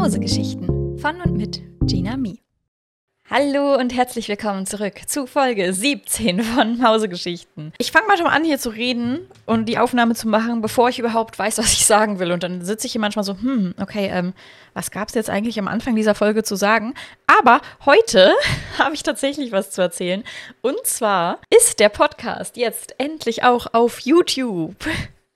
Mausegeschichten von und mit Gina Mi. Hallo und herzlich willkommen zurück zu Folge 17 von Mausegeschichten. Ich fange mal schon an, hier zu reden und die Aufnahme zu machen, bevor ich überhaupt weiß, was ich sagen will. Und dann sitze ich hier manchmal so, hm, okay, ähm, was gab es jetzt eigentlich am Anfang dieser Folge zu sagen? Aber heute habe ich tatsächlich was zu erzählen. Und zwar ist der Podcast jetzt endlich auch auf YouTube.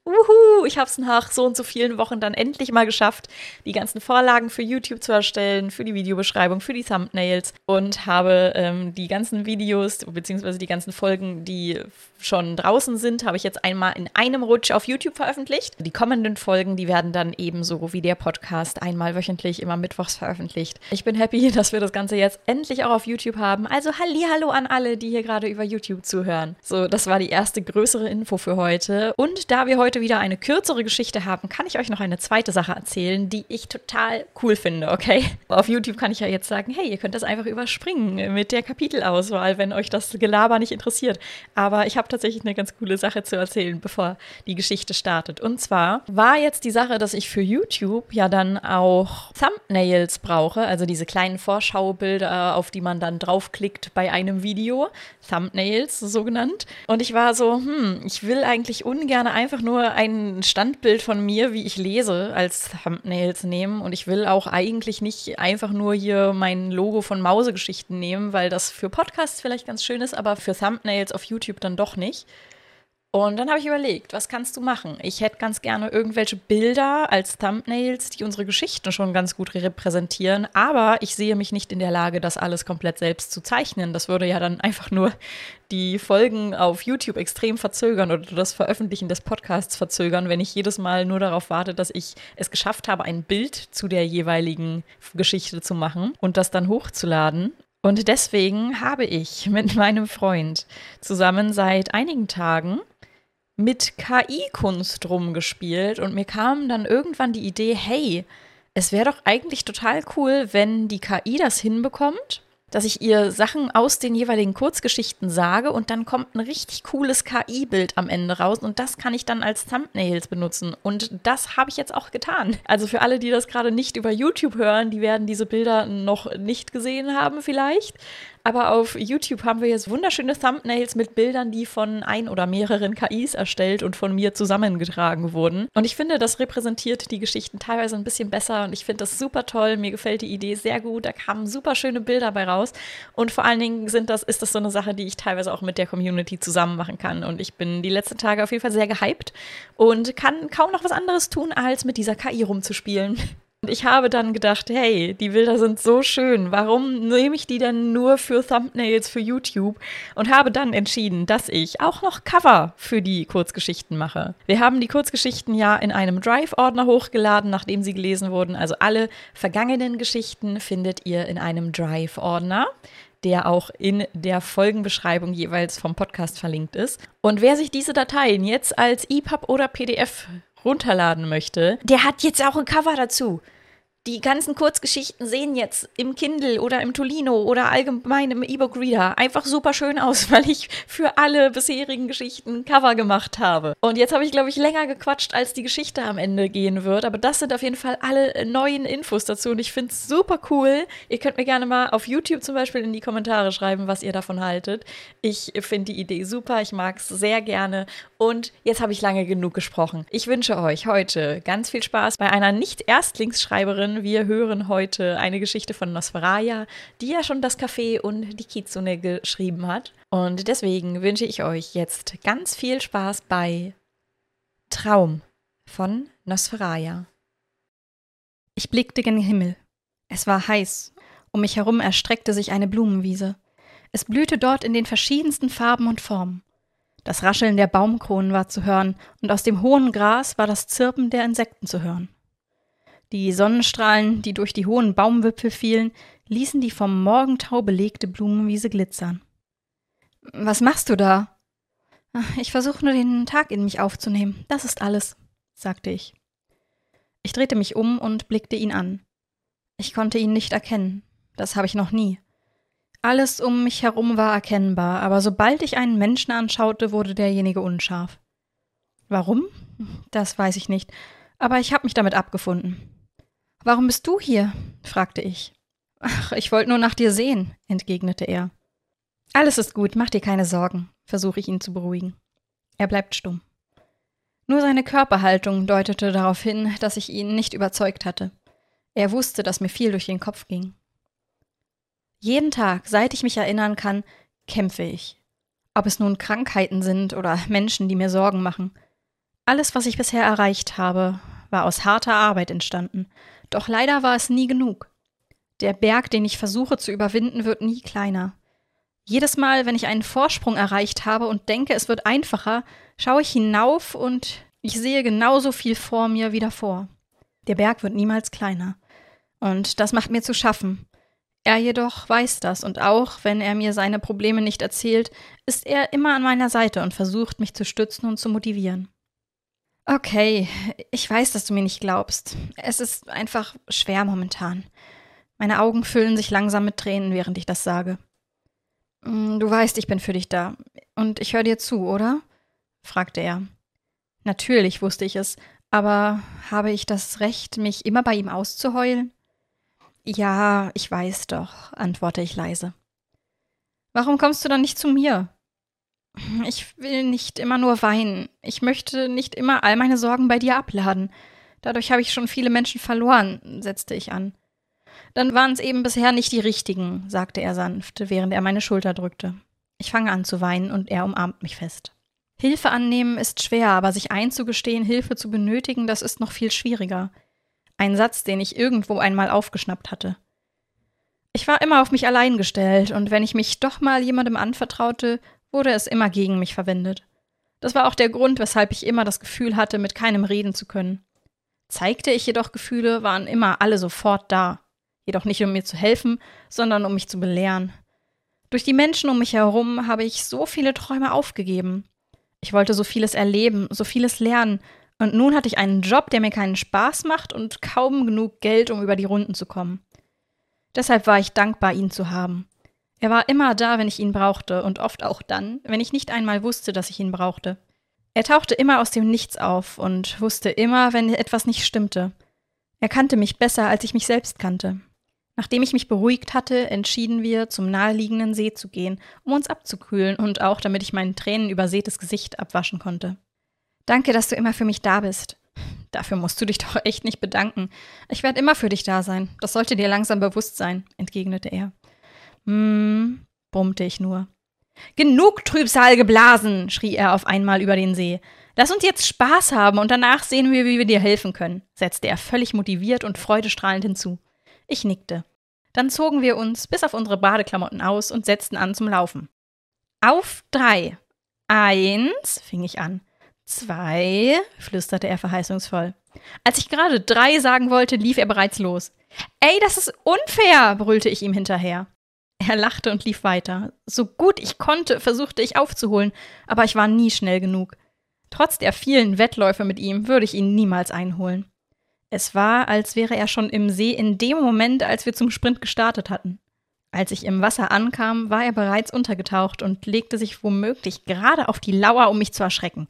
Uhu, ich habe es nach so und so vielen Wochen dann endlich mal geschafft, die ganzen Vorlagen für YouTube zu erstellen, für die Videobeschreibung, für die Thumbnails und habe ähm, die ganzen Videos beziehungsweise die ganzen Folgen, die schon draußen sind, habe ich jetzt einmal in einem Rutsch auf YouTube veröffentlicht. Die kommenden Folgen, die werden dann ebenso wie der Podcast einmal wöchentlich, immer mittwochs veröffentlicht. Ich bin happy, dass wir das Ganze jetzt endlich auch auf YouTube haben. Also hallo an alle, die hier gerade über YouTube zuhören. So, das war die erste größere Info für heute. Und da wir heute wieder eine kürzere Geschichte haben, kann ich euch noch eine zweite Sache erzählen, die ich total cool finde, okay? Auf YouTube kann ich ja jetzt sagen, hey, ihr könnt das einfach überspringen mit der Kapitelauswahl, wenn euch das Gelaber nicht interessiert. Aber ich habe tatsächlich eine ganz coole Sache zu erzählen, bevor die Geschichte startet. Und zwar war jetzt die Sache, dass ich für YouTube ja dann auch Thumbnails brauche, also diese kleinen Vorschaubilder, auf die man dann draufklickt bei einem Video. Thumbnails, so genannt. Und ich war so, hm, ich will eigentlich ungern einfach nur ein Standbild von mir, wie ich lese, als Thumbnails nehmen. Und ich will auch eigentlich nicht einfach nur hier mein Logo von Mausegeschichten nehmen, weil das für Podcasts vielleicht ganz schön ist, aber für Thumbnails auf YouTube dann doch nicht. Und dann habe ich überlegt, was kannst du machen? Ich hätte ganz gerne irgendwelche Bilder als Thumbnails, die unsere Geschichten schon ganz gut repräsentieren, aber ich sehe mich nicht in der Lage, das alles komplett selbst zu zeichnen. Das würde ja dann einfach nur die Folgen auf YouTube extrem verzögern oder das Veröffentlichen des Podcasts verzögern, wenn ich jedes Mal nur darauf warte, dass ich es geschafft habe, ein Bild zu der jeweiligen Geschichte zu machen und das dann hochzuladen. Und deswegen habe ich mit meinem Freund zusammen seit einigen Tagen mit KI-Kunst rumgespielt und mir kam dann irgendwann die Idee, hey, es wäre doch eigentlich total cool, wenn die KI das hinbekommt, dass ich ihr Sachen aus den jeweiligen Kurzgeschichten sage und dann kommt ein richtig cooles KI-Bild am Ende raus und das kann ich dann als Thumbnails benutzen. Und das habe ich jetzt auch getan. Also für alle, die das gerade nicht über YouTube hören, die werden diese Bilder noch nicht gesehen haben vielleicht. Aber auf YouTube haben wir jetzt wunderschöne Thumbnails mit Bildern, die von ein oder mehreren KIs erstellt und von mir zusammengetragen wurden. Und ich finde, das repräsentiert die Geschichten teilweise ein bisschen besser und ich finde das super toll. Mir gefällt die Idee sehr gut. Da kamen super schöne Bilder bei raus. Und vor allen Dingen sind das, ist das so eine Sache, die ich teilweise auch mit der Community zusammen machen kann. Und ich bin die letzten Tage auf jeden Fall sehr gehypt und kann kaum noch was anderes tun, als mit dieser KI rumzuspielen. Und ich habe dann gedacht, hey, die Bilder sind so schön, warum nehme ich die denn nur für Thumbnails für YouTube? Und habe dann entschieden, dass ich auch noch Cover für die Kurzgeschichten mache. Wir haben die Kurzgeschichten ja in einem Drive-Ordner hochgeladen, nachdem sie gelesen wurden. Also alle vergangenen Geschichten findet ihr in einem Drive-Ordner der auch in der Folgenbeschreibung jeweils vom Podcast verlinkt ist. Und wer sich diese Dateien jetzt als EPUB oder PDF runterladen möchte, der hat jetzt auch ein Cover dazu. Die ganzen Kurzgeschichten sehen jetzt im Kindle oder im Tolino oder allgemein im E-Book Reader einfach super schön aus, weil ich für alle bisherigen Geschichten Cover gemacht habe. Und jetzt habe ich, glaube ich, länger gequatscht, als die Geschichte am Ende gehen wird. Aber das sind auf jeden Fall alle neuen Infos dazu und ich finde es super cool. Ihr könnt mir gerne mal auf YouTube zum Beispiel in die Kommentare schreiben, was ihr davon haltet. Ich finde die Idee super, ich mag es sehr gerne. Und jetzt habe ich lange genug gesprochen. Ich wünsche euch heute ganz viel Spaß bei einer Wir hören heute eine Geschichte von Nosferaya, die ja schon das Café und die Kitsune geschrieben hat. Und deswegen wünsche ich euch jetzt ganz viel Spaß bei Traum von Nosferaya. Ich blickte gen Himmel. Es war heiß. Um mich herum erstreckte sich eine Blumenwiese. Es blühte dort in den verschiedensten Farben und Formen. Das Rascheln der Baumkronen war zu hören, und aus dem hohen Gras war das Zirpen der Insekten zu hören. Die Sonnenstrahlen, die durch die hohen Baumwipfel fielen, ließen die vom Morgentau belegte Blumenwiese glitzern. Was machst du da? Ich versuche nur den Tag in mich aufzunehmen. Das ist alles, sagte ich. Ich drehte mich um und blickte ihn an. Ich konnte ihn nicht erkennen. Das habe ich noch nie. Alles um mich herum war erkennbar, aber sobald ich einen Menschen anschaute, wurde derjenige unscharf. Warum? Das weiß ich nicht, aber ich habe mich damit abgefunden. Warum bist du hier? fragte ich. Ach, ich wollte nur nach dir sehen, entgegnete er. Alles ist gut, mach dir keine Sorgen, versuche ich ihn zu beruhigen. Er bleibt stumm. Nur seine Körperhaltung deutete darauf hin, dass ich ihn nicht überzeugt hatte. Er wusste, dass mir viel durch den Kopf ging. Jeden Tag, seit ich mich erinnern kann, kämpfe ich. Ob es nun Krankheiten sind oder Menschen, die mir Sorgen machen. Alles, was ich bisher erreicht habe, war aus harter Arbeit entstanden. Doch leider war es nie genug. Der Berg, den ich versuche zu überwinden, wird nie kleiner. Jedes Mal, wenn ich einen Vorsprung erreicht habe und denke, es wird einfacher, schaue ich hinauf und ich sehe genauso viel vor mir wie davor. Der Berg wird niemals kleiner. Und das macht mir zu schaffen. Er jedoch weiß das, und auch wenn er mir seine Probleme nicht erzählt, ist er immer an meiner Seite und versucht, mich zu stützen und zu motivieren. Okay, ich weiß, dass du mir nicht glaubst. Es ist einfach schwer momentan. Meine Augen füllen sich langsam mit Tränen, während ich das sage. Mm, du weißt, ich bin für dich da. Und ich höre dir zu, oder? fragte er. Natürlich wusste ich es, aber habe ich das Recht, mich immer bei ihm auszuheulen? Ja, ich weiß doch, antworte ich leise. Warum kommst du dann nicht zu mir? Ich will nicht immer nur weinen. Ich möchte nicht immer all meine Sorgen bei dir abladen. Dadurch habe ich schon viele Menschen verloren, setzte ich an. Dann waren es eben bisher nicht die richtigen, sagte er sanft, während er meine Schulter drückte. Ich fange an zu weinen und er umarmt mich fest. Hilfe annehmen ist schwer, aber sich einzugestehen, Hilfe zu benötigen, das ist noch viel schwieriger. Ein Satz, den ich irgendwo einmal aufgeschnappt hatte. Ich war immer auf mich allein gestellt, und wenn ich mich doch mal jemandem anvertraute, wurde es immer gegen mich verwendet. Das war auch der Grund, weshalb ich immer das Gefühl hatte, mit keinem reden zu können. Zeigte ich jedoch Gefühle, waren immer alle sofort da. Jedoch nicht, um mir zu helfen, sondern um mich zu belehren. Durch die Menschen um mich herum habe ich so viele Träume aufgegeben. Ich wollte so vieles erleben, so vieles lernen, und nun hatte ich einen Job, der mir keinen Spaß macht und kaum genug Geld, um über die Runden zu kommen. Deshalb war ich dankbar, ihn zu haben. Er war immer da, wenn ich ihn brauchte, und oft auch dann, wenn ich nicht einmal wusste, dass ich ihn brauchte. Er tauchte immer aus dem Nichts auf und wusste immer, wenn etwas nicht stimmte. Er kannte mich besser, als ich mich selbst kannte. Nachdem ich mich beruhigt hatte, entschieden wir, zum naheliegenden See zu gehen, um uns abzukühlen und auch damit ich mein Tränen übersätes Gesicht abwaschen konnte. Danke, dass du immer für mich da bist. Dafür musst du dich doch echt nicht bedanken. Ich werde immer für dich da sein. Das sollte dir langsam bewusst sein, entgegnete er. Hm, brummte ich nur. Genug Trübsal geblasen, schrie er auf einmal über den See. Lass uns jetzt Spaß haben und danach sehen wir, wie wir dir helfen können, setzte er völlig motiviert und freudestrahlend hinzu. Ich nickte. Dann zogen wir uns bis auf unsere Badeklamotten aus und setzten an zum Laufen. Auf drei. Eins, fing ich an. Zwei, flüsterte er verheißungsvoll. Als ich gerade drei sagen wollte, lief er bereits los. Ey, das ist unfair, brüllte ich ihm hinterher. Er lachte und lief weiter. So gut ich konnte, versuchte ich aufzuholen, aber ich war nie schnell genug. Trotz der vielen Wettläufe mit ihm würde ich ihn niemals einholen. Es war, als wäre er schon im See in dem Moment, als wir zum Sprint gestartet hatten. Als ich im Wasser ankam, war er bereits untergetaucht und legte sich womöglich gerade auf die Lauer, um mich zu erschrecken.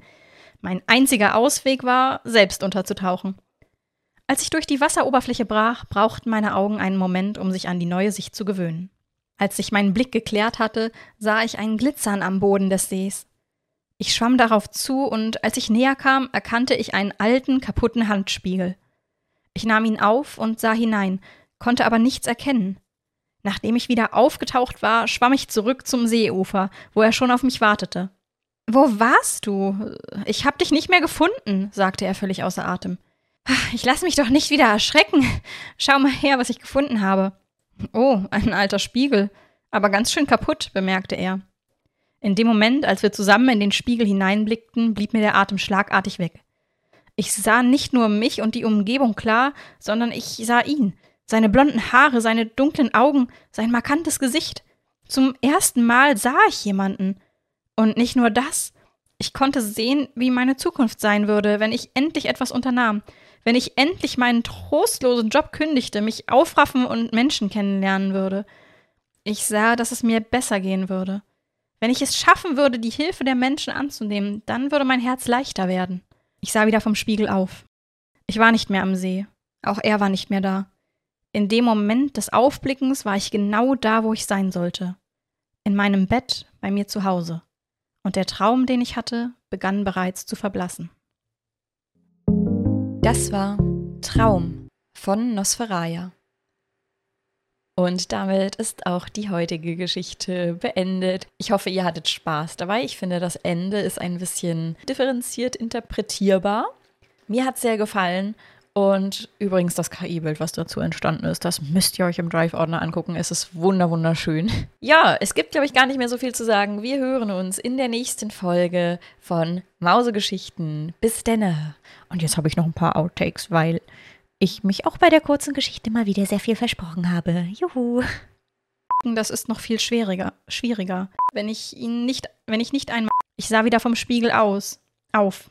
Mein einziger Ausweg war, selbst unterzutauchen. Als ich durch die Wasseroberfläche brach, brauchten meine Augen einen Moment, um sich an die neue Sicht zu gewöhnen. Als sich mein Blick geklärt hatte, sah ich ein Glitzern am Boden des Sees. Ich schwamm darauf zu und als ich näher kam, erkannte ich einen alten, kaputten Handspiegel. Ich nahm ihn auf und sah hinein, konnte aber nichts erkennen. Nachdem ich wieder aufgetaucht war, schwamm ich zurück zum Seeufer, wo er schon auf mich wartete. Wo warst du? Ich hab dich nicht mehr gefunden, sagte er völlig außer Atem. Ich lass mich doch nicht wieder erschrecken. Schau mal her, was ich gefunden habe. Oh, ein alter Spiegel. Aber ganz schön kaputt, bemerkte er. In dem Moment, als wir zusammen in den Spiegel hineinblickten, blieb mir der Atem schlagartig weg. Ich sah nicht nur mich und die Umgebung klar, sondern ich sah ihn. Seine blonden Haare, seine dunklen Augen, sein markantes Gesicht. Zum ersten Mal sah ich jemanden. Und nicht nur das. Ich konnte sehen, wie meine Zukunft sein würde, wenn ich endlich etwas unternahm, wenn ich endlich meinen trostlosen Job kündigte, mich aufraffen und Menschen kennenlernen würde. Ich sah, dass es mir besser gehen würde. Wenn ich es schaffen würde, die Hilfe der Menschen anzunehmen, dann würde mein Herz leichter werden. Ich sah wieder vom Spiegel auf. Ich war nicht mehr am See. Auch er war nicht mehr da. In dem Moment des Aufblickens war ich genau da, wo ich sein sollte. In meinem Bett bei mir zu Hause. Und der Traum, den ich hatte, begann bereits zu verblassen. Das war Traum von Nosferaya. Und damit ist auch die heutige Geschichte beendet. Ich hoffe, ihr hattet Spaß dabei. Ich finde, das Ende ist ein bisschen differenziert interpretierbar. Mir hat es sehr gefallen. Und übrigens das KI-Bild, was dazu entstanden ist, das müsst ihr euch im Drive-Ordner angucken. Es ist wunder wunderschön. Ja, es gibt, glaube ich, gar nicht mehr so viel zu sagen. Wir hören uns in der nächsten Folge von Mausegeschichten. Bis denne. Und jetzt habe ich noch ein paar Outtakes, weil ich mich auch bei der kurzen Geschichte mal wieder sehr viel versprochen habe. Juhu. Das ist noch viel schwieriger. Schwieriger. Wenn ich ihn nicht, wenn ich nicht einmal. Ich sah wieder vom Spiegel aus. Auf.